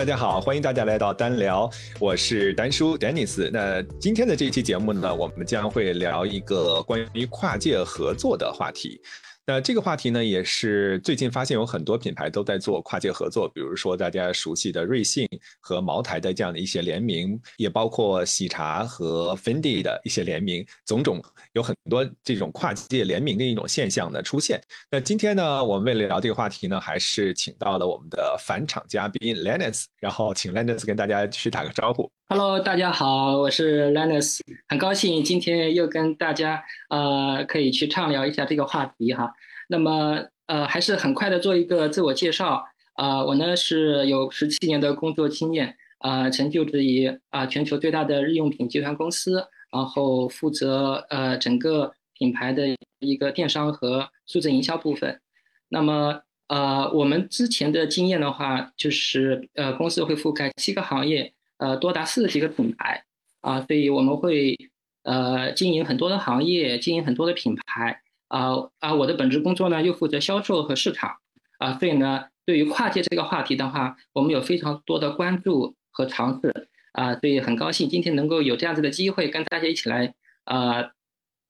大家好，欢迎大家来到单聊，我是丹叔 Dennis。那今天的这一期节目呢，我们将会聊一个关于跨界合作的话题。那这个话题呢，也是最近发现有很多品牌都在做跨界合作，比如说大家熟悉的瑞幸和茅台的这样的一些联名，也包括喜茶和 Fendi 的一些联名，种种有很多这种跨界联名的一种现象的出现。那今天呢，我们为了聊这个话题呢，还是请到了我们的返场嘉宾 Lennis，然后请 Lennis 跟大家去打个招呼。Hello，大家好，我是 Lennis，很高兴今天又跟大家呃可以去畅聊一下这个话题哈。那么呃还是很快的做一个自我介绍啊，我呢是有十七年的工作经验啊，曾就职于啊全球最大的日用品集团公司，然后负责呃整个品牌的一个电商和数字营销部分。那么呃我们之前的经验的话，就是呃公司会覆盖七个行业。呃，多达四十几个品牌啊，所以我们会呃经营很多的行业，经营很多的品牌啊啊，我的本职工作呢又负责销售和市场啊，所以呢，对于跨界这个话题的话，我们有非常多的关注和尝试啊，所以很高兴今天能够有这样子的机会跟大家一起来呃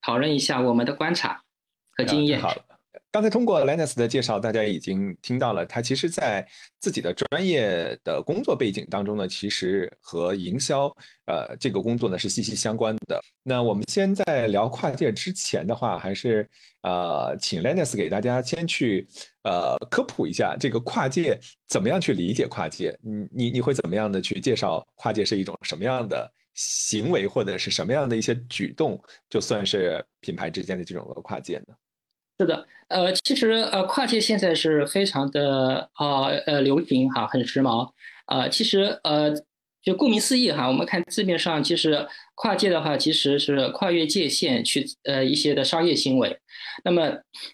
讨论一下我们的观察和经验。刚才通过 Lennis 的介绍，大家已经听到了，他其实在自己的专业的工作背景当中呢，其实和营销，呃，这个工作呢是息息相关的。那我们先在聊跨界之前的话，还是呃，请 Lennis 给大家先去呃科普一下这个跨界怎么样去理解跨界。你你你会怎么样的去介绍跨界是一种什么样的行为，或者是什么样的一些举动，就算是品牌之间的这种跨界呢？是的，呃，其实呃，跨界现在是非常的啊呃流行哈，很时髦啊。其实呃，就顾名思义哈，我们看字面上，其实跨界的话，其实是跨越界限去呃一些的商业行为。那么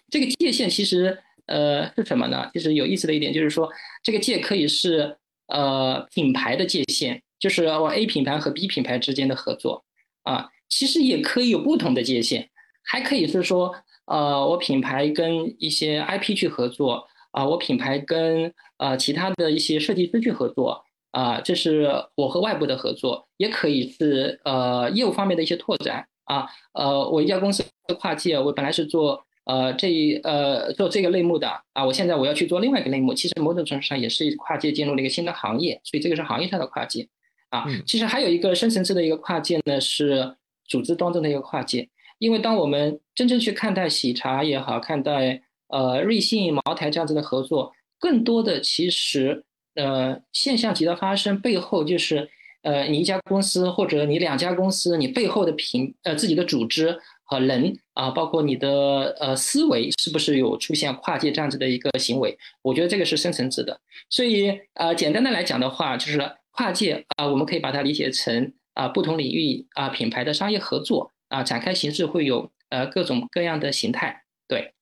这个界限其实呃是什么呢？其实有意思的一点就是说，这个界可以是呃品牌的界限，就是我 A 品牌和 B 品牌之间的合作啊，其实也可以有不同的界限，还可以是说。呃，我品牌跟一些 IP 去合作啊，我品牌跟呃其他的一些设计师去合作啊，这是我和外部的合作，也可以是呃业务方面的一些拓展啊。呃，我一家公司的跨界，我本来是做呃这一呃做这个类目的啊，我现在我要去做另外一个类目，其实某种程度上也是跨界进入了一个新的行业，所以这个是行业上的跨界啊。其实还有一个深层次的一个跨界呢，是组织当中的一个跨界。因为当我们真正去看待喜茶也好，看待呃瑞幸、茅台这样子的合作，更多的其实呃现象级的发生背后就是呃你一家公司或者你两家公司，你背后的品呃自己的组织和人啊，包括你的呃思维是不是有出现跨界这样子的一个行为？我觉得这个是深层次的。所以呃简单的来讲的话，就是跨界啊，我们可以把它理解成啊不同领域啊品牌的商业合作。啊，展开形式会有呃各种各样的形态，对，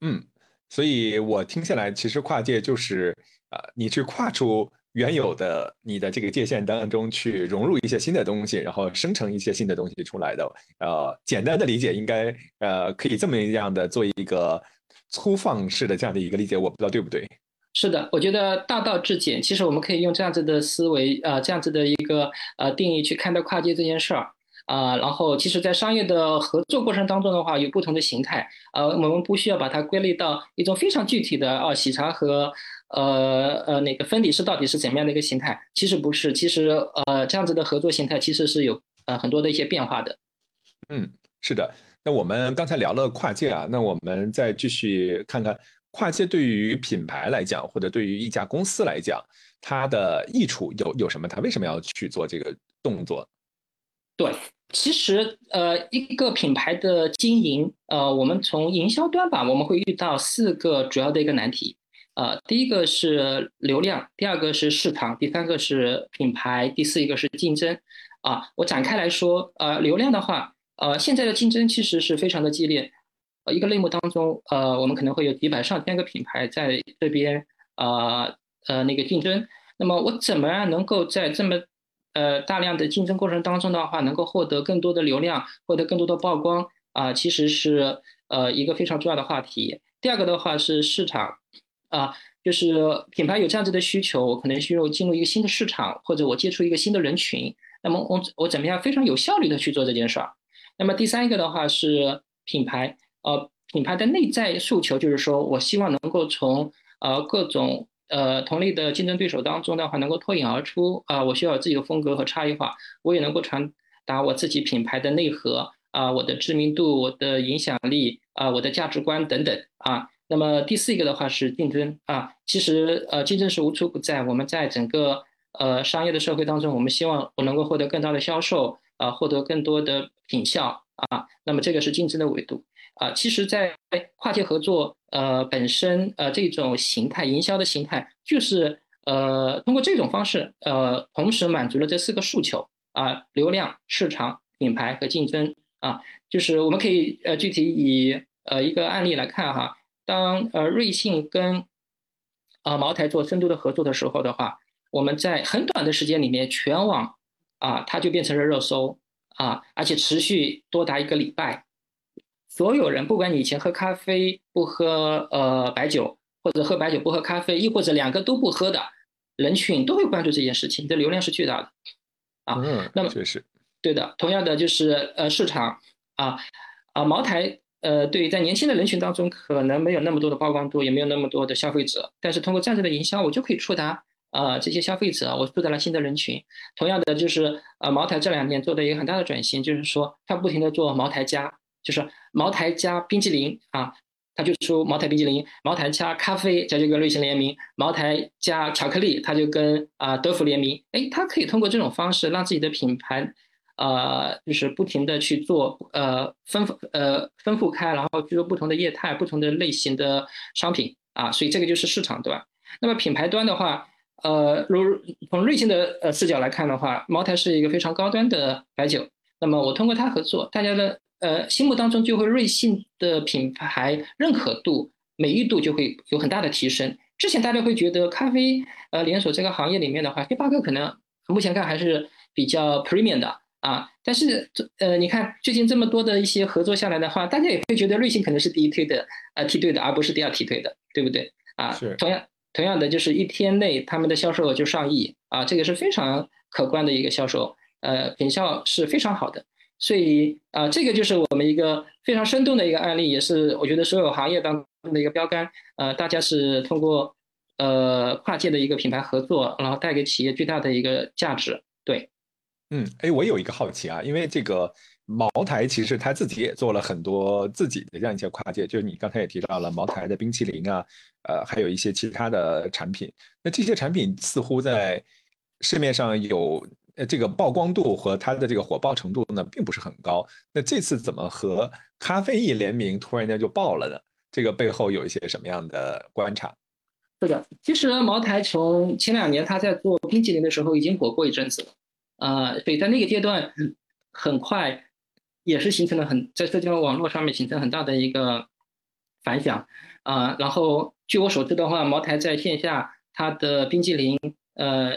嗯，所以我听下来，其实跨界就是啊，你去跨出原有的你的这个界限当中去融入一些新的东西，然后生成一些新的东西出来的。呃，简单的理解应该呃可以这么样的做一个粗放式的这样的一个理解，我不知道对不对？是的，我觉得大道至简，其实我们可以用这样子的思维呃，这样子的一个呃定义去看待跨界这件事儿。啊，然后其实，在商业的合作过程当中的话，有不同的形态。呃，我们不需要把它归类到一种非常具体的啊，喜茶和呃呃那个芬迪是到底是怎么样的一个形态？其实不是，其实呃这样子的合作形态其实是有呃很多的一些变化的。嗯，是的。那我们刚才聊了跨界啊，那我们再继续看看跨界对于品牌来讲，或者对于一家公司来讲，它的益处有有什么？它为什么要去做这个动作？对。其实，呃，一个品牌的经营，呃，我们从营销端吧，我们会遇到四个主要的一个难题，呃，第一个是流量，第二个是市场，第三个是品牌，第四一个是竞争。啊，我展开来说，呃，流量的话，呃，现在的竞争其实是非常的激烈，呃，一个类目当中，呃，我们可能会有几百上千个品牌在这边，呃，呃，那个竞争。那么我怎么样能够在这么呃，大量的竞争过程当中的话，能够获得更多的流量，获得更多的曝光啊，其实是呃一个非常重要的话题。第二个的话是市场啊，就是品牌有这样子的需求，我可能需要进入一个新的市场，或者我接触一个新的人群，那么我我怎么样非常有效率的去做这件事儿？那么第三个的话是品牌，呃，品牌的内在诉求就是说我希望能够从呃各种呃同类的竞争对手当中的话能够脱颖而出啊，我需要有自己的风格和差异化，我也能够传达我自己品牌的内核啊，我的知名度、我的影响力啊，我的价值观等等啊。那么第四一个的话是竞争啊，其实呃竞争是无处不在。我们在整个呃商业的社会当中，我们希望我能够获得更大的销售啊，获得更多的品效啊。那么这个是竞争的维度啊。其实，在跨界合作呃本身呃这种形态，营销的形态就是呃通过这种方式呃同时满足了这四个诉求啊：流量、市场、品牌和竞争啊。就是我们可以呃具体以呃一个案例来看哈。当呃瑞幸跟啊茅台做深度的合作的时候的话，我们在很短的时间里面，全网啊它就变成了热搜啊，而且持续多达一个礼拜。所有人，不管你以前喝咖啡不喝呃白酒，或者喝白酒不喝咖啡，亦或者两个都不喝的人群，都会关注这件事情，这流量是巨大的啊。嗯，那么确实，对的。同样的就是呃市场啊啊茅台。呃，对于，在年轻的人群当中，可能没有那么多的曝光度，也没有那么多的消费者。但是通过这样子的营销，我就可以触达啊这些消费者，我触达了新的人群。同样的，就是呃茅台这两年做的一个很大的转型，就是说它不停的做茅台加，就是茅台加冰激凌啊，它就出茅台冰激凌，茅台加咖啡加这个瑞幸联名，茅台加巧克力，它就跟啊德芙联名。哎，它可以通过这种方式让自己的品牌。呃，就是不停的去做，呃，分，呃，丰富开，然后去做不同的业态、不同的类型的商品啊，所以这个就是市场端。那么品牌端的话，呃，如从瑞幸的呃视角来看的话，茅台是一个非常高端的白酒。那么我通过它合作，大家的呃心目当中就会瑞幸的品牌认可度、美誉度就会有很大的提升。之前大家会觉得咖啡呃连锁这个行业里面的话，星巴克可能目前看还是比较 premium 的。啊，但是呃，你看最近这么多的一些合作下来的话，大家也会觉得瑞幸可能是第一梯队的，呃，梯队的，而不是第二梯队的，对不对？啊，是。同样，同样的，就是一天内他们的销售额就上亿啊，这个是非常可观的一个销售，呃，品效是非常好的。所以啊，这个就是我们一个非常生动的一个案例，也是我觉得所有行业当中的一个标杆。呃，大家是通过呃跨界的一个品牌合作，然后带给企业巨大的一个价值，对。嗯，哎，我有一个好奇啊，因为这个茅台其实他自己也做了很多自己的这样一些跨界，就是你刚才也提到了茅台的冰淇淋啊，呃，还有一些其他的产品。那这些产品似乎在市面上有呃这个曝光度和它的这个火爆程度呢，并不是很高。那这次怎么和咖啡意联名突然间就爆了呢？这个背后有一些什么样的观察？是的，其实茅台从前两年他在做冰淇淋的时候已经火过一阵子了。呃，对，在那个阶段，很快也是形成了很在社交网络上面形成很大的一个反响啊。然后据我所知的话，茅台在线下它的冰激凌，呃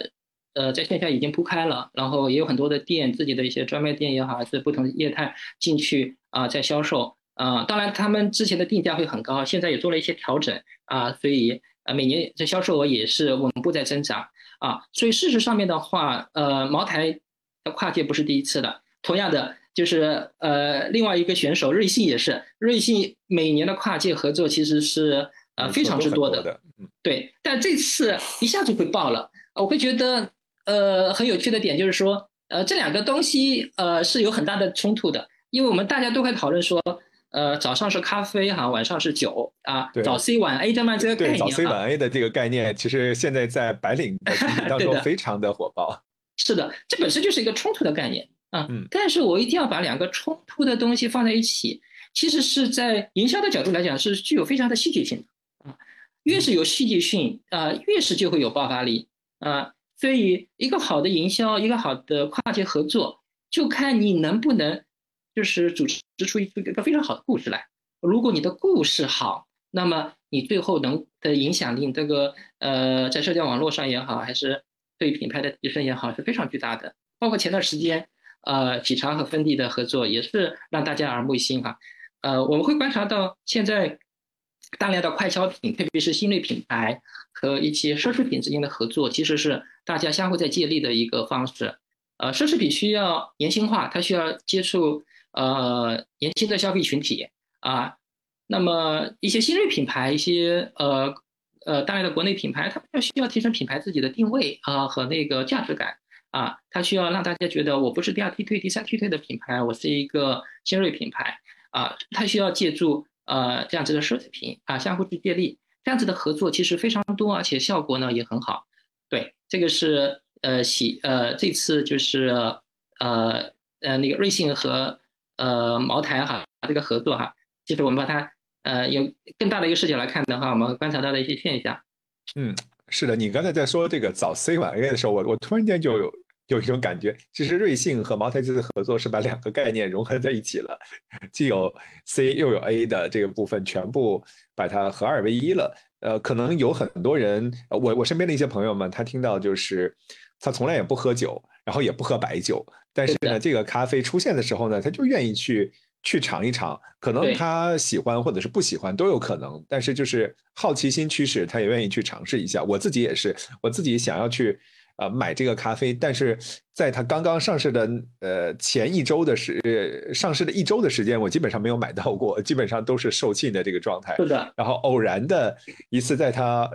呃，在线下已经铺开了，然后也有很多的店，自己的一些专卖店也好，还是不同的业态进去啊，在销售啊。当然，他们之前的定价会很高，现在也做了一些调整啊，所以呃，每年这销售额也是稳步在增长。啊，所以事实上面的话，呃，茅台的跨界不是第一次的。同样的，就是呃，另外一个选手瑞幸也是，瑞幸每年的跨界合作其实是呃非常之多的。对，但这次一下就会爆了。我会觉得呃很有趣的点就是说，呃，这两个东西呃是有很大的冲突的，因为我们大家都会讨论说。呃，早上是咖啡哈，晚上是酒啊。早 C 晚 A 这么这个概念早 C 晚 A 的这个概念，其实现在在白领的当 中非常的火爆。是的，这本身就是一个冲突的概念啊。嗯。但是我一定要把两个冲突的东西放在一起，其实是在营销的角度来讲是具有非常的戏剧性的啊。越是有戏剧性啊，越是就会有爆发力啊。所以，一个好的营销，一个好的跨界合作，就看你能不能。就是组织出一个非常好的故事来。如果你的故事好，那么你最后能的影响力，这个呃，在社交网络上也好，还是对品牌的提升也好，是非常巨大的。包括前段时间，呃，喜茶和芬迪的合作也是让大家耳目一新哈。呃，我们会观察到现在，大量的快消品，特别是新锐品牌和一些奢侈品之间的合作，其实是大家相互在借力的一个方式。呃，奢侈品需要年轻化，它需要接触呃年轻的消费群体啊。那么一些新锐品牌，一些呃呃大量的国内品牌，它要需要提升品牌自己的定位啊和那个价值感啊，它需要让大家觉得我不是第二梯队、第三梯队的品牌，我是一个新锐品牌啊。它需要借助呃这样子的奢侈品啊，相互去借力，这样子的合作其实非常多，而且效果呢也很好。对，这个是。呃，喜呃，这次就是呃呃那个瑞幸和呃茅台哈这个合作哈，其实我们把它呃有更大的一个视角来看的话，我们观察到的一些现象。嗯，是的，你刚才在说这个早 C 晚 A 的时候，我我突然间就有有一种感觉，其实瑞幸和茅台这次合作是把两个概念融合在一起了，既有 C 又有 A 的这个部分全部把它合二为一了。呃，可能有很多人，我我身边的一些朋友们，他听到就是。他从来也不喝酒，然后也不喝白酒，但是呢，这个咖啡出现的时候呢，他就愿意去去尝一尝。可能他喜欢或者是不喜欢都有可能，但是就是好奇心驱使，他也愿意去尝试一下。我自己也是，我自己想要去呃买这个咖啡，但是在它刚刚上市的呃前一周的时上市的一周的时间，我基本上没有买到过，基本上都是售罄的这个状态。是的。然后偶然的一次，在它。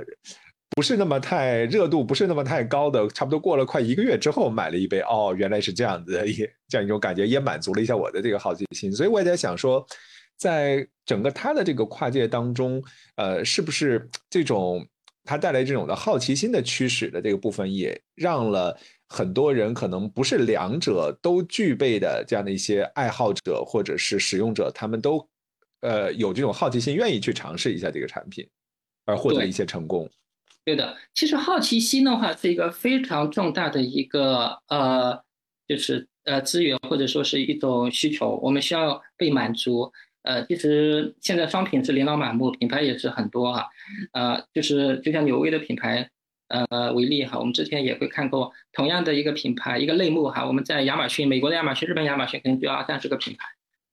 不是那么太热度，不是那么太高的，差不多过了快一个月之后买了一杯，哦，原来是这样子，也这样一种感觉，也满足了一下我的这个好奇心。所以我也在想说，在整个它的这个跨界当中，呃，是不是这种它带来这种的好奇心的驱使的这个部分，也让了很多人可能不是两者都具备的这样的一些爱好者或者是使用者，他们都呃有这种好奇心，愿意去尝试一下这个产品，而获得一些成功。对的，其实好奇心的话是一个非常重大的一个呃，就是呃资源或者说是一种需求，我们需要被满足。呃，其实现在商品是琳琅满目，品牌也是很多哈。呃，就是就像纽威的品牌呃为例哈，我们之前也会看过同样的一个品牌一个类目哈，我们在亚马逊、美国的亚马逊、日本亚马逊可能就要二三十个品牌，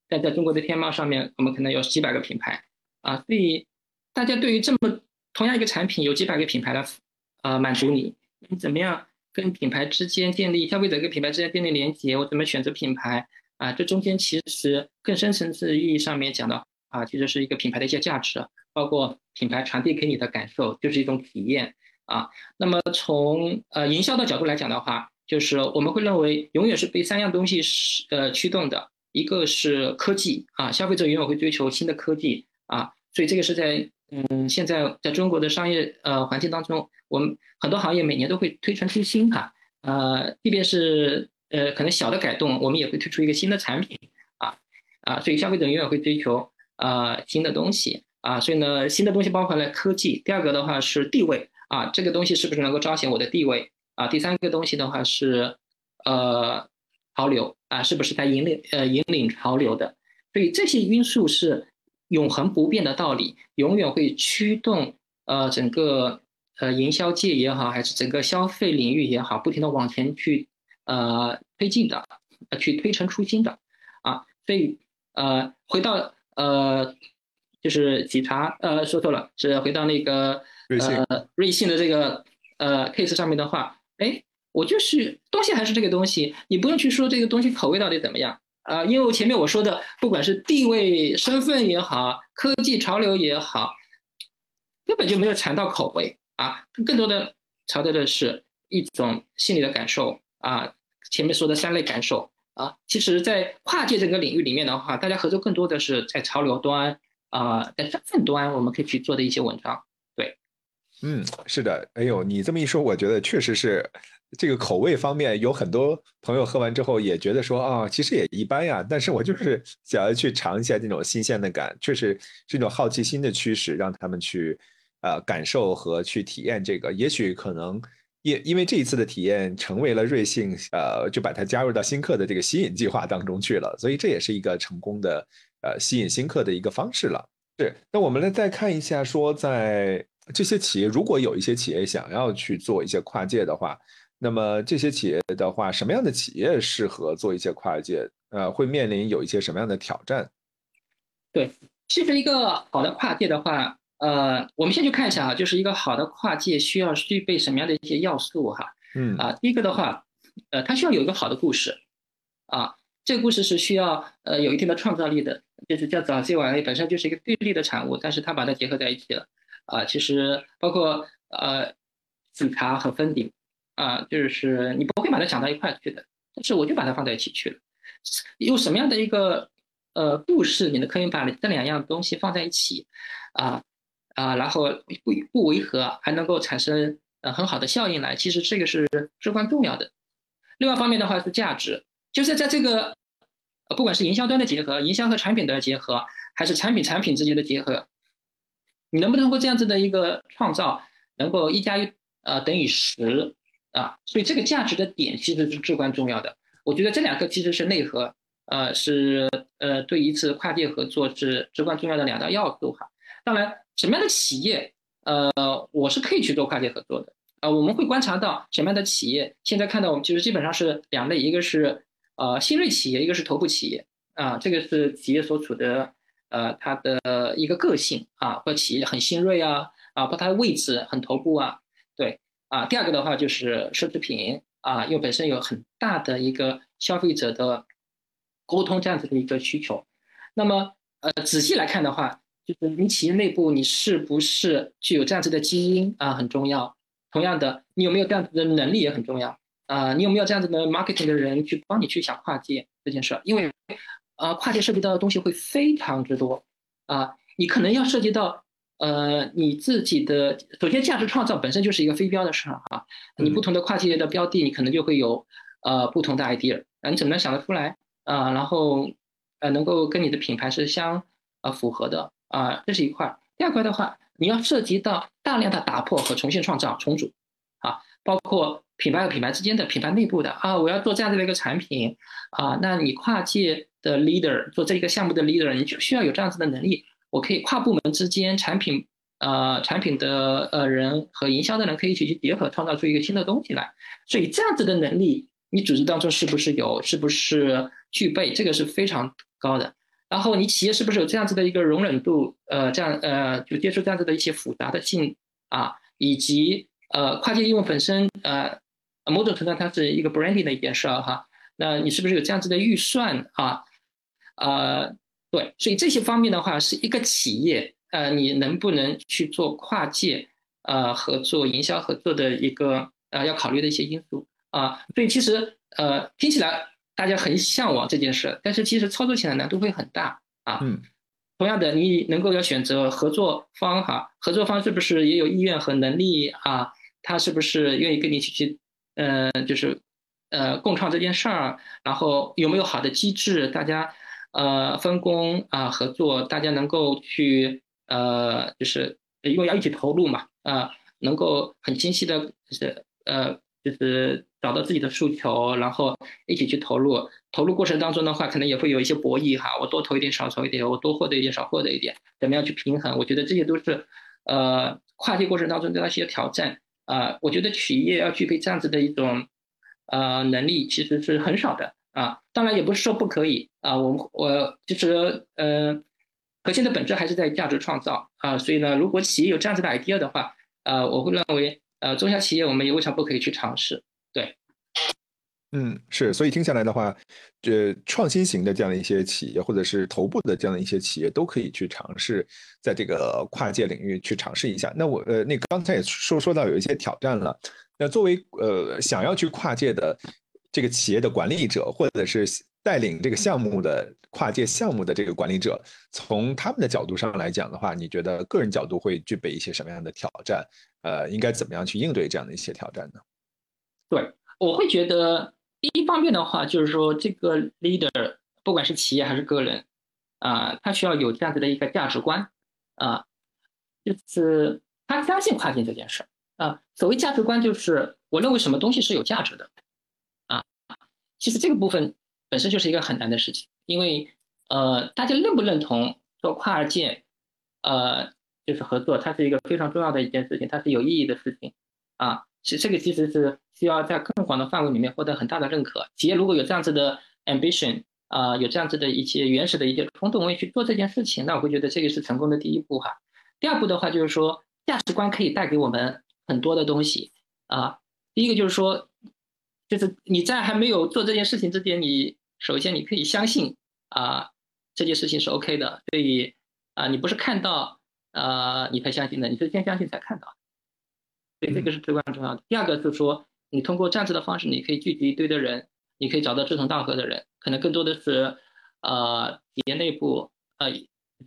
但在中国的天猫上面，我们可能有几百个品牌啊，所以大家对于这么。同样一个产品有几百个品牌来，呃，满足你，你怎么样跟品牌之间建立消费者跟品牌之间建立连接？我怎么选择品牌？啊，这中间其实更深层次意义上面讲的啊，其实是一个品牌的一些价值，包括品牌传递给你的感受，就是一种体验啊。那么从呃营销的角度来讲的话，就是我们会认为永远是被三样东西是呃驱动的，一个是科技啊，消费者永远会追求新的科技啊，所以这个是在。嗯，现在在中国的商业呃环境当中，我们很多行业每年都会推陈出新哈，呃，即便是呃可能小的改动，我们也会推出一个新的产品啊啊，所以消费者永远会追求啊新的东西啊，所以呢，新的东西包含了科技。第二个的话是地位啊，这个东西是不是能够彰显我的地位啊？第三个东西的话是呃潮流啊，是不是在引领呃引领潮流的？所以这些因素是。永恒不变的道理，永远会驱动呃整个呃营销界也好，还是整个消费领域也好，不停的往前去呃推进的，呃去推陈出新的啊。所以呃回到呃就是喜茶呃说错了，是回到那个呃瑞幸的这个呃 case 上面的话，哎，我就是东西还是这个东西，你不用去说这个东西口味到底怎么样。啊，因为前面我说的，不管是地位、身份也好，科技潮流也好，根本就没有尝到口味啊，更多的尝到的是一种心理的感受啊。前面说的三类感受啊，其实，在跨界这个领域里面的话，大家合作更多的是在潮流端啊，在身份端，我们可以去做的一些文章。对，嗯，是的，哎呦，你这么一说，我觉得确实是。这个口味方面，有很多朋友喝完之后也觉得说啊，其实也一般呀。但是我就是想要去尝一下这种新鲜的感，确实是一种好奇心的驱使，让他们去呃感受和去体验这个。也许可能因因为这一次的体验，成为了瑞幸呃，就把它加入到新客的这个吸引计划当中去了。所以这也是一个成功的呃吸引新客的一个方式了。是，那我们来再看一下，说在这些企业，如果有一些企业想要去做一些跨界的话。那么这些企业的话，什么样的企业适合做一些跨界？呃，会面临有一些什么样的挑战？对，其实一个好的跨界的话，呃，我们先去看一下啊，就是一个好的跨界需要具备什么样的一些要素哈？嗯啊，第一个的话，呃，它需要有一个好的故事，啊，这个故事是需要呃有一定的创造力的，就是叫早 C 晚 A 本身就是一个对立的产物，但是它把它结合在一起了，啊，其实包括呃警察和分顶，啊，就是你不会把它想到一块去的，但是我就把它放在一起去了，用什么样的一个呃故事，你呢可以把这两样东西放在一起，啊啊，然后不不违和，还能够产生呃很好的效应来，其实这个是至关重要的。另外方面的话是价值，就是在这个呃不管是营销端的结合，营销和产品的结合，还是产品产品之间的结合，你能不能够这样子的一个创造，能够一加一呃等于十啊？所以这个价值的点其实是至关重要的。我觉得这两个其实是内核，呃是呃对一次跨界合作是至关重要的两大要素哈。当然，什么样的企业，呃，我是可以去做跨界合作的。呃，我们会观察到什么样的企业，现在看到我们其实基本上是两类，一个是呃新锐企业，一个是头部企业啊，这个是企业所处的呃它的一个个性啊，或企业很新锐啊啊，包括它的位置很头部啊，对啊。第二个的话就是奢侈品啊，又本身有很大的一个消费者的沟通这样子的一个需求。那么呃仔细来看的话。就是你企业内部你是不是具有这样子的基因啊，很重要。同样的，你有没有这样子的能力也很重要啊。你有没有这样子的 marketing 的人去帮你去想跨界这件事儿？因为，呃，跨界涉及到的东西会非常之多啊。你可能要涉及到，呃，你自己的首先价值创造本身就是一个非标的市场啊。你不同的跨界的标的，你可能就会有呃不同的 idea 啊。你怎么能想得出来啊？然后呃，能够跟你的品牌是相呃符合的。啊，这是一块。第二块的话，你要涉及到大量的打破和重新创造、重组，啊，包括品牌和品牌之间的、品牌内部的啊，我要做这样子的一个产品啊，那你跨界的 leader 做这一个项目的 leader，你就需要有这样子的能力。我可以跨部门之间、产品呃产品的呃人和营销的人可以一起去结合，创造出一个新的东西来。所以这样子的能力，你组织当中是不是有？是不是具备？这个是非常高的。然后你企业是不是有这样子的一个容忍度？呃，这样呃，就接受这样子的一些复杂的性啊，以及呃跨界应用本身呃，某种程度上它是一个 branding 的一件事儿哈。那你是不是有这样子的预算啊？呃，对，所以这些方面的话，是一个企业呃，你能不能去做跨界呃合作、营销合作的一个呃要考虑的一些因素啊。所以其实呃听起来。大家很向往这件事，但是其实操作起来难度会很大啊。嗯，同样的，你能够要选择合作方哈，合作方是不是也有意愿和能力啊？他是不是愿意跟你一起去，呃，就是呃共创这件事儿？然后有没有好的机制，大家呃分工啊合作，大家能够去呃就是因为要一起投入嘛啊，能够很清晰的就是呃就是。找到自己的诉求，然后一起去投入。投入过程当中的话，可能也会有一些博弈哈，我多投一点，少投一点，我多获得一点，少获得一点，怎么样去平衡？我觉得这些都是，呃，跨界过程当中的那些挑战啊。我觉得企业要具备这样子的一种，呃，能力其实是很少的啊。当然也不是说不可以啊，我我其实呃，核心的本质还是在价值创造啊。所以呢，如果企业有这样子的 idea 的话，呃，我会认为，呃，中小企业我们也未尝不可以去尝试。对，嗯，是，所以听下来的话，这创新型的这样的一些企业，或者是头部的这样的一些企业，都可以去尝试在这个跨界领域去尝试一下。那我呃，那刚才也说说到有一些挑战了。那作为呃想要去跨界的这个企业的管理者，或者是带领这个项目的跨界项目的这个管理者，从他们的角度上来讲的话，你觉得个人角度会具备一些什么样的挑战？呃，应该怎么样去应对这样的一些挑战呢？对，我会觉得第一方面的话，就是说这个 leader 不管是企业还是个人，啊，他需要有这样子的一个价值观，啊，就是他相信跨境这件事儿，啊，所谓价值观就是我认为什么东西是有价值的，啊，其实这个部分本身就是一个很难的事情，因为呃，大家认不认同做跨界，呃，就是合作，它是一个非常重要的一件事情，它是有意义的事情，啊。其实这个其实是需要在更广的范围里面获得很大的认可。企业如果有这样子的 ambition 啊，有这样子的一些原始的一些冲动，我也去做这件事情，那我会觉得这个是成功的第一步哈。第二步的话就是说，价值观可以带给我们很多的东西啊。第一个就是说，就是你在还没有做这件事情之前，你首先你可以相信啊这件事情是 OK 的，所以啊你不是看到啊你才相信的，你是先相信才看到，所以这个是至关重要的。第二个就是说，你通过这样子的方式，你可以聚集一堆的人，你可以找到志同道合的人，可能更多的是呃企业内部呃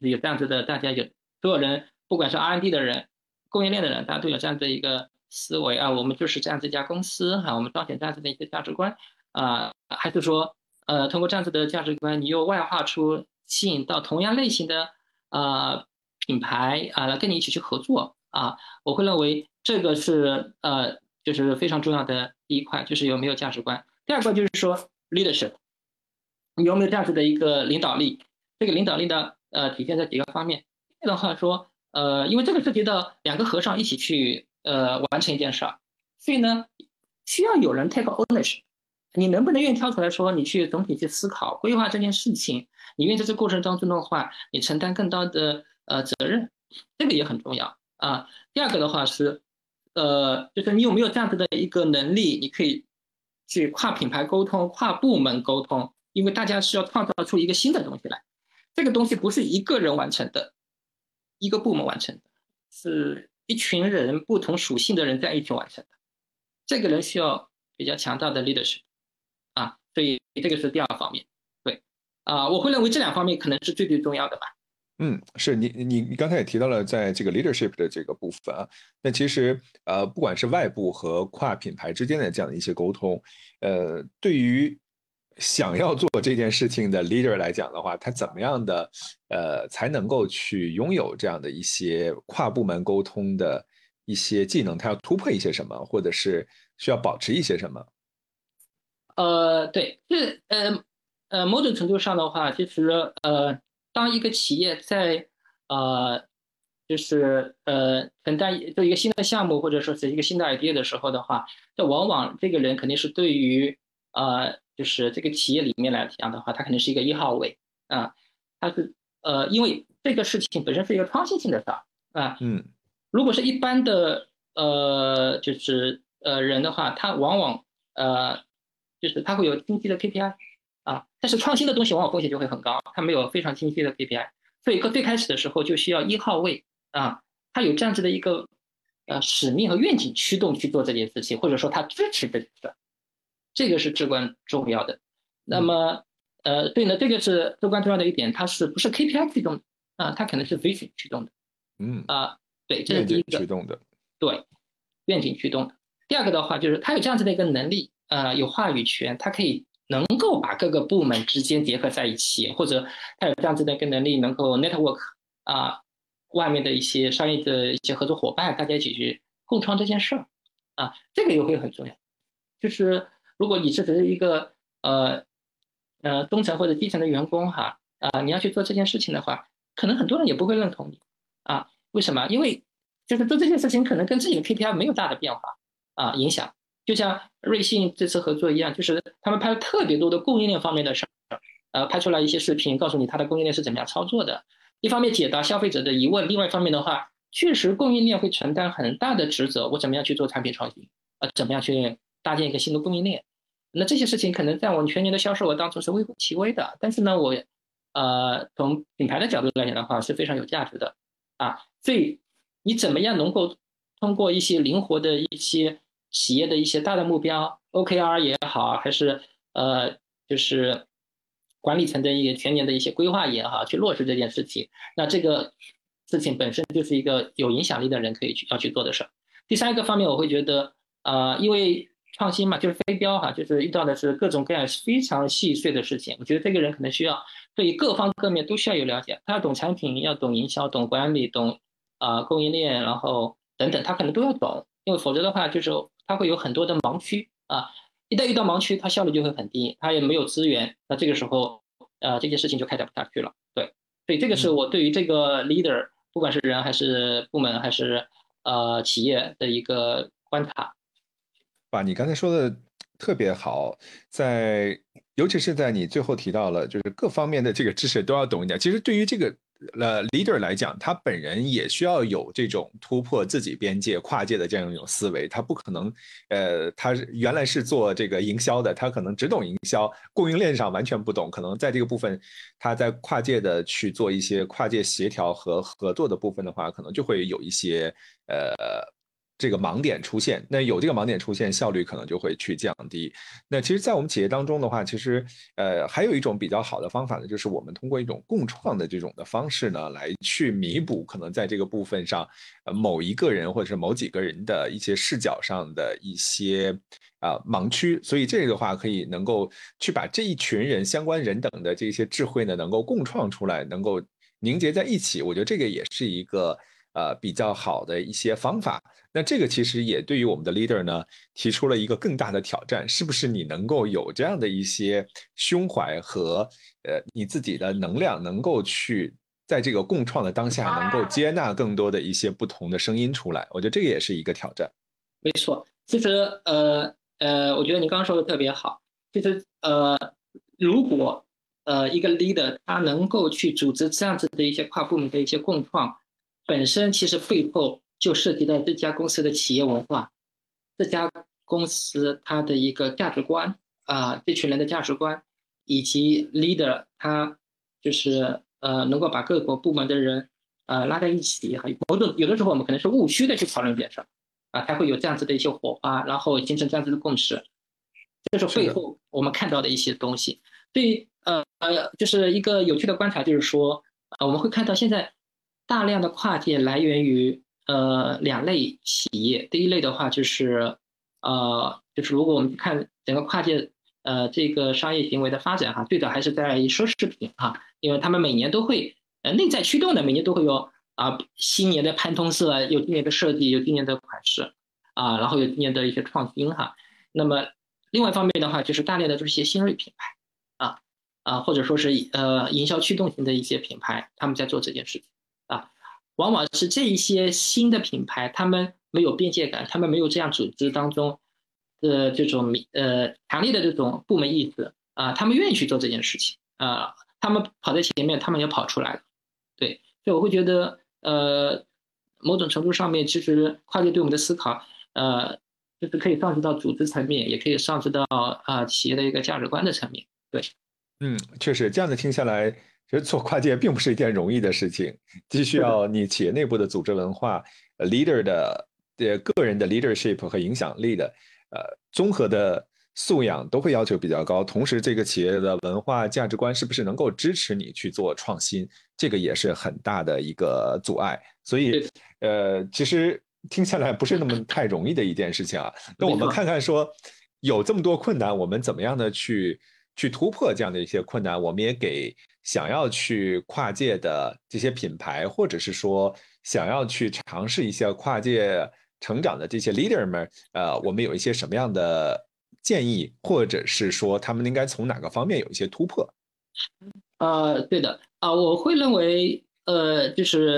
有这样子的，大家有所有人，不管是 R&D 的人、供应链的人，大家都有这样的一个。思维啊，我们就是这样子一家公司哈，我们彰显这样子的一个价值观啊，还是说，呃，通过这样子的价值观，你又外化出吸引到同样类型的呃品牌啊，来跟你一起去合作啊，我会认为这个是呃，就是非常重要的第一块，就是有没有价值观。第二块就是说 leadership，有没有这样子的一个领导力？这个领导力呢，呃，体现在几个方面。这的话说，呃，因为这个涉及到两个和尚一起去。呃，完成一件事儿，所以呢，需要有人 take ownership。你能不能愿意跳出来说，你去总体去思考规划这件事情？你愿意在这过程当中的话，你承担更多的呃责任，这个也很重要啊。第二个的话是，呃，就是你有没有这样子的一个能力，你可以去跨品牌沟通、跨部门沟通，因为大家是要创造出一个新的东西来，这个东西不是一个人完成的，一个部门完成的，是。一群人不同属性的人在一起完成的，这个人需要比较强大的 leadership，啊，所以这个是第二方面，对，啊，我会认为这两方面可能是最最重要的吧。嗯，是你你你刚才也提到了在这个 leadership 的这个部分啊，那其实呃，不管是外部和跨品牌之间的这样的一些沟通，呃，对于。想要做这件事情的 leader 来讲的话，他怎么样的呃才能够去拥有这样的一些跨部门沟通的一些技能？他要突破一些什么，或者是需要保持一些什么？呃，对，是呃呃某种程度上的话，其实呃，当一个企业在呃就是呃承担做一个新的项目，或者说是一个新的 idea 的时候的话，这往往这个人肯定是对于呃。就是这个企业里面来讲的话，他肯定是一个一号位啊，他是呃，因为这个事情本身是一个创新性的事儿啊，嗯，如果是一般的呃，就是呃人的话，他往往呃，就是他会有清晰的 KPI 啊，但是创新的东西往往风险就会很高，它没有非常清晰的 KPI，所以最开始的时候就需要一号位啊，他有这样子的一个呃使命和愿景驱动去做这件事情，或者说他支持这件事。这个是至关重要的，那么，呃，对呢，这个是至关重要的一点，它是不是 KPI 驱动的啊？它可能是 vision 驱动的，嗯啊，对，这是第一个驱动的，对，愿景驱动的。第二个的话，就是他有这样子的一个能力，呃，有话语权，他可以能够把各个部门之间结合在一起，或者他有这样子的一个能力，能够 network 啊，外面的一些商业的一些合作伙伴，大家一起去共创这件事儿，啊，这个也会很重要，就是。如果你是只是一个呃呃中层或者基层的员工哈啊，你要去做这件事情的话，可能很多人也不会认同你啊。为什么？因为就是做这件事情可能跟自己的 KPI 没有大的变化啊影响。就像瑞幸这次合作一样，就是他们拍了特别多的供应链方面的事儿，呃，拍出来一些视频，告诉你它的供应链是怎么样操作的。一方面解答消费者的疑问，另外一方面的话，确实供应链会承担很大的职责。我怎么样去做产品创新？呃，怎么样去？搭建一个新的供应链，那这些事情可能在我们全年的销售额当中是微乎其微的，但是呢，我，呃，从品牌的角度来讲的话是非常有价值的，啊，所以你怎么样能够通过一些灵活的一些企业的一些大的目标，OKR 也好，还是呃，就是管理层的一个全年的一些规划也好，去落实这件事情，那这个事情本身就是一个有影响力的人可以去要去做的事儿。第三个方面，我会觉得，呃，因为创新嘛，就是飞镖哈，就是遇到的是各种各样非常细碎的事情。我觉得这个人可能需要对各方各面都需要有了解，他要懂产品，要懂营销，懂管理，懂啊供应链，然后等等，他可能都要懂，因为否则的话，就是他会有很多的盲区啊。一旦遇到盲区，它效率就会很低，它也没有资源，那这个时候，呃，这件事情就开展不下去了。对，所以这个是我对于这个 leader，不管是人还是部门还是呃企业的一个观察。把，你刚才说的特别好，在尤其是在你最后提到了，就是各方面的这个知识都要懂一点。其实对于这个呃，leader 来讲，他本人也需要有这种突破自己边界、跨界的这样一种思维。他不可能，呃，他原来是做这个营销的，他可能只懂营销，供应链上完全不懂。可能在这个部分，他在跨界的去做一些跨界协调和合作的部分的话，可能就会有一些呃。这个盲点出现，那有这个盲点出现，效率可能就会去降低。那其实，在我们企业当中的话，其实呃，还有一种比较好的方法呢，就是我们通过一种共创的这种的方式呢，来去弥补可能在这个部分上，呃，某一个人或者是某几个人的一些视角上的一些啊盲区。所以这个的话，可以能够去把这一群人相关人等的这些智慧呢，能够共创出来，能够凝结在一起。我觉得这个也是一个。呃，比较好的一些方法，那这个其实也对于我们的 leader 呢提出了一个更大的挑战，是不是你能够有这样的一些胸怀和呃你自己的能量，能够去在这个共创的当下，能够接纳更多的一些不同的声音出来？我觉得这个也是一个挑战。没错，其实呃呃，我觉得你刚刚说的特别好。其实呃，如果呃一个 leader 他能够去组织这样子的一些跨部门的一些共创。本身其实背后就涉及到这家公司的企业文化，这家公司它的一个价值观啊，这群人的价值观，以及 leader 他就是呃能够把各个部门的人呃拉在一起，还有某种有的时候我们可能是务虚的去讨论一件事儿啊，才会有这样子的一些火花，然后形成这样子的共识，这是背后我们看到的一些东西。对呃呃，就是一个有趣的观察，就是说呃我们会看到现在。大量的跨界来源于呃两类企业，第一类的话就是呃就是如果我们看整个跨界呃这个商业行为的发展哈，最早还是在奢侈品哈，因为他们每年都会呃内在驱动的，每年都会有啊新年的潘通色，有今年的设计，有今年的款式啊，然后有今年的一些创新哈。那么另外一方面的话，就是大量的这些新锐品牌啊啊或者说是呃营销驱动型的一些品牌，他们在做这件事情。往往是这一些新的品牌，他们没有边界感，他们没有这样组织当中的这种呃强烈的这种部门意识啊，他们愿意去做这件事情啊，他们跑在前面，他们也跑出来了，对，所以我会觉得呃，某种程度上面，其实跨界对我们的思考，呃，就是可以上升到组织层面，也可以上升到啊企业的一个价值观的层面，对，嗯，确实这样子听下来。其实做跨界并不是一件容易的事情，既需要你企业内部的组织文化、leader 的呃个人的 leadership 和影响力的呃综合的素养都会要求比较高，同时这个企业的文化价值观是不是能够支持你去做创新，这个也是很大的一个阻碍。所以呃，其实听下来不是那么太容易的一件事情啊。那我们看看说有这么多困难，我们怎么样的去去突破这样的一些困难？我们也给。想要去跨界的这些品牌，或者是说想要去尝试一些跨界成长的这些 leader 们，呃，我们有一些什么样的建议，或者是说他们应该从哪个方面有一些突破？呃，对的，啊，我会认为，呃，就是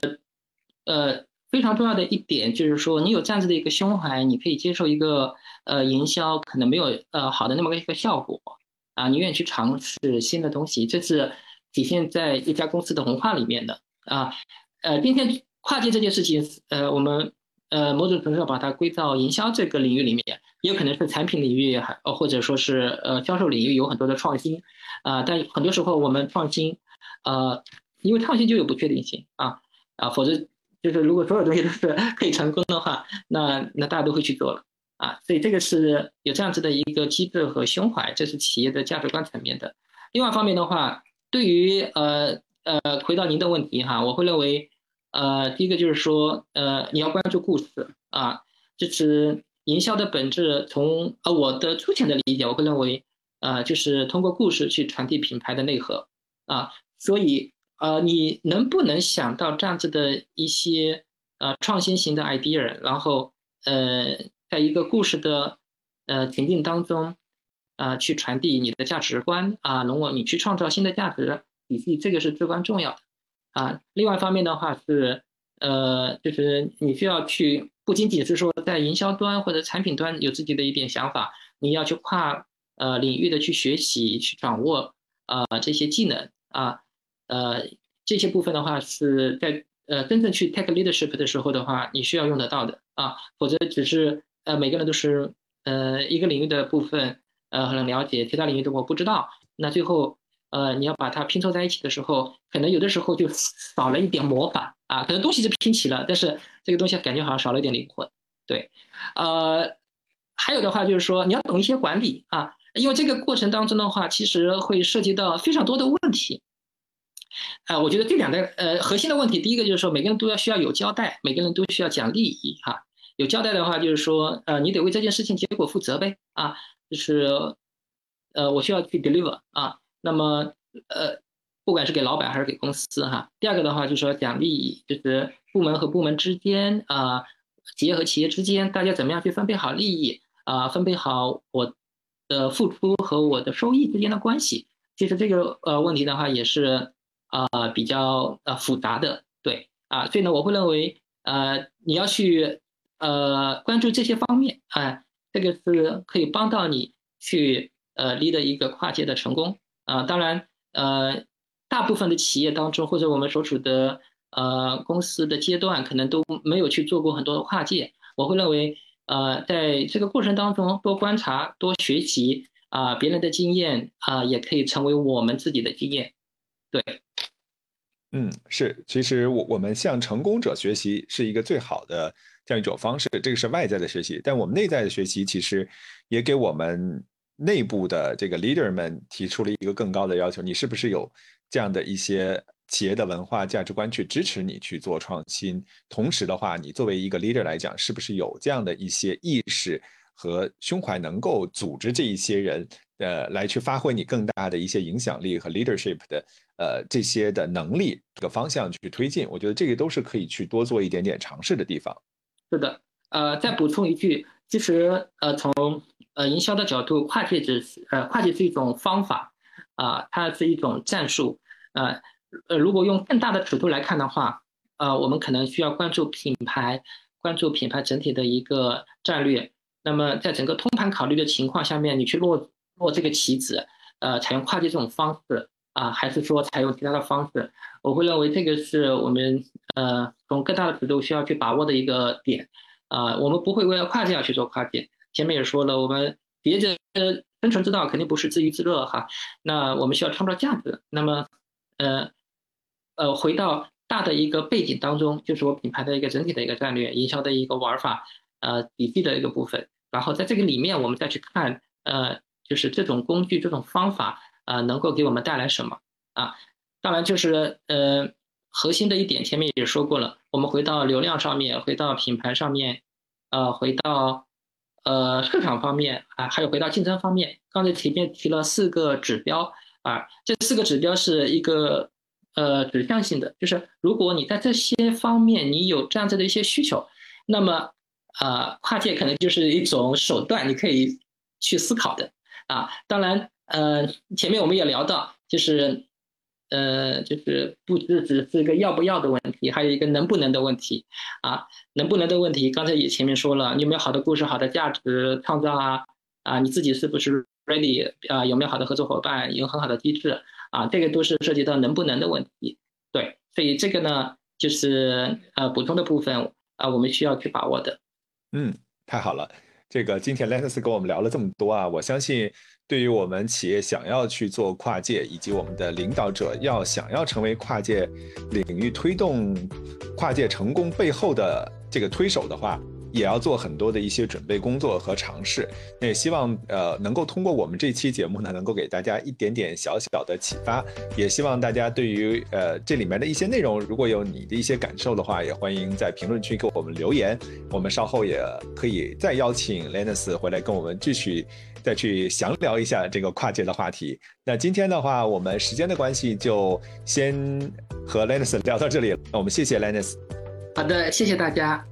呃非常重要的一点就是说，你有这样子的一个胸怀，你可以接受一个呃营销可能没有呃好的那么一个效果啊，你愿意去尝试新的东西，这是。体现在一家公司的文化里面的啊，呃，今天跨界这件事情，呃，我们呃某种程度上把它归到营销这个领域里面，也有可能是产品领域，还或者说是呃销售领域有很多的创新啊，但很多时候我们创新，呃，因为创新就有不确定性啊啊，否则就是如果所有东西都是可以成功的话，那那大家都会去做了啊，所以这个是有这样子的一个机制和胸怀，这是企业的价值观层面的。另外方面的话。对于呃呃，回到您的问题哈，我会认为，呃，第一个就是说，呃，你要关注故事啊，就是营销的本质。从呃我的粗浅的理解，我会认为，呃，就是通过故事去传递品牌的内核啊。所以呃，你能不能想到这样子的一些呃创新型的 idea，然后呃，在一个故事的呃情境当中。啊，去传递你的价值观啊，能够你去创造新的价值体系，这个是至关重要的啊。另外一方面的话是，呃，就是你需要去不仅仅是说在营销端或者产品端有自己的一点想法，你要去跨呃领域的去学习、去掌握啊这些技能啊，呃，这些部分的话是在呃真正去 take leadership 的时候的话，你需要用得到的啊，否则只是呃每个人都是呃一个领域的部分呃很了解，其他领域的我不知道，那最后呃你要把它拼凑在一起的时候，可能有的时候就少了一点魔法啊，可能东西是拼齐了，但是这个东西感觉好像少了一点灵魂，对，呃，还有的话就是说你要懂一些管理啊。因为这个过程当中的话，其实会涉及到非常多的问题，啊，我觉得这两个呃核心的问题，第一个就是说每个人都要需要有交代，每个人都需要讲利益哈。有交代的话，就是说呃你得为这件事情结果负责呗啊，就是呃我需要去 deliver 啊。那么呃不管是给老板还是给公司哈。第二个的话就是说奖励，就是部门和部门之间啊，企业和企业之间，大家怎么样去分配好利益啊，分配好我。的付出和我的收益之间的关系，其实这个呃问题的话也是啊比较呃复杂的，对啊，所以呢我会认为呃你要去呃关注这些方面啊，这个是可以帮到你去呃立的一个跨界的成功啊。当然呃大部分的企业当中或者我们所处的呃公司的阶段可能都没有去做过很多的跨界，我会认为。呃，在这个过程当中，多观察、多学习啊，别人的经验啊，也可以成为我们自己的经验。对，嗯，是，其实我我们向成功者学习是一个最好的这样一种方式，这个是外在的学习。但我们内在的学习，其实也给我们内部的这个 leader 们提出了一个更高的要求：你是不是有这样的一些？企业的文化价值观去支持你去做创新，同时的话，你作为一个 leader 来讲，是不是有这样的一些意识和胸怀，能够组织这一些人，呃，来去发挥你更大的一些影响力和 leadership 的呃这些的能力这个方向去推进？我觉得这个都是可以去多做一点点尝试的地方。是的，呃，再补充一句，其实呃从呃营销的角度，跨界只是呃跨界是一种方法啊，它是一种战术呃。呃，如果用更大的尺度来看的话，呃，我们可能需要关注品牌，关注品牌整体的一个战略。那么，在整个通盘考虑的情况下面，你去落落这个棋子，呃，采用跨界这种方式啊，还是说采用其他的方式？我会认为这个是我们呃从更大的尺度需要去把握的一个点啊。我们不会为了跨界而去做跨界。前面也说了，我们别着生存之道肯定不是自娱自乐哈。那我们需要创造价值。那么，呃。呃，回到大的一个背景当中，就是我品牌的一个整体的一个战略、营销的一个玩法，呃，底气的一个部分。然后在这个里面，我们再去看，呃，就是这种工具、这种方法，呃，能够给我们带来什么啊？当然，就是呃，核心的一点，前面也说过了，我们回到流量上面，回到品牌上面，呃，回到呃市场方面啊，还有回到竞争方面。刚才前面提了四个指标啊，这四个指标是一个。呃，指向性的就是，如果你在这些方面你有这样子的一些需求，那么，呃，跨界可能就是一种手段，你可以去思考的啊。当然，呃，前面我们也聊到，就是，呃，就是不只只是一个要不要的问题，还有一个能不能的问题啊。能不能的问题，刚才也前面说了，你有没有好的故事、好的价值创造啊？啊，你自己是不是 ready 啊？有没有好的合作伙伴？有很好的机制？啊，这个都是涉及到能不能的问题，对，所以这个呢，就是呃补充的部分啊，我们需要去把握的。嗯，太好了，这个今天 Lens 跟我们聊了这么多啊，我相信对于我们企业想要去做跨界，以及我们的领导者要想要成为跨界领域推动跨界成功背后的这个推手的话。也要做很多的一些准备工作和尝试，那也希望呃能够通过我们这期节目呢，能够给大家一点点小小的启发。也希望大家对于呃这里面的一些内容，如果有你的一些感受的话，也欢迎在评论区给我们留言。我们稍后也可以再邀请 Lenus 回来跟我们继续再去详聊一下这个跨界的话题。那今天的话，我们时间的关系就先和 Lennis 聊到这里了，那我们谢谢 Lennis。好的，谢谢大家。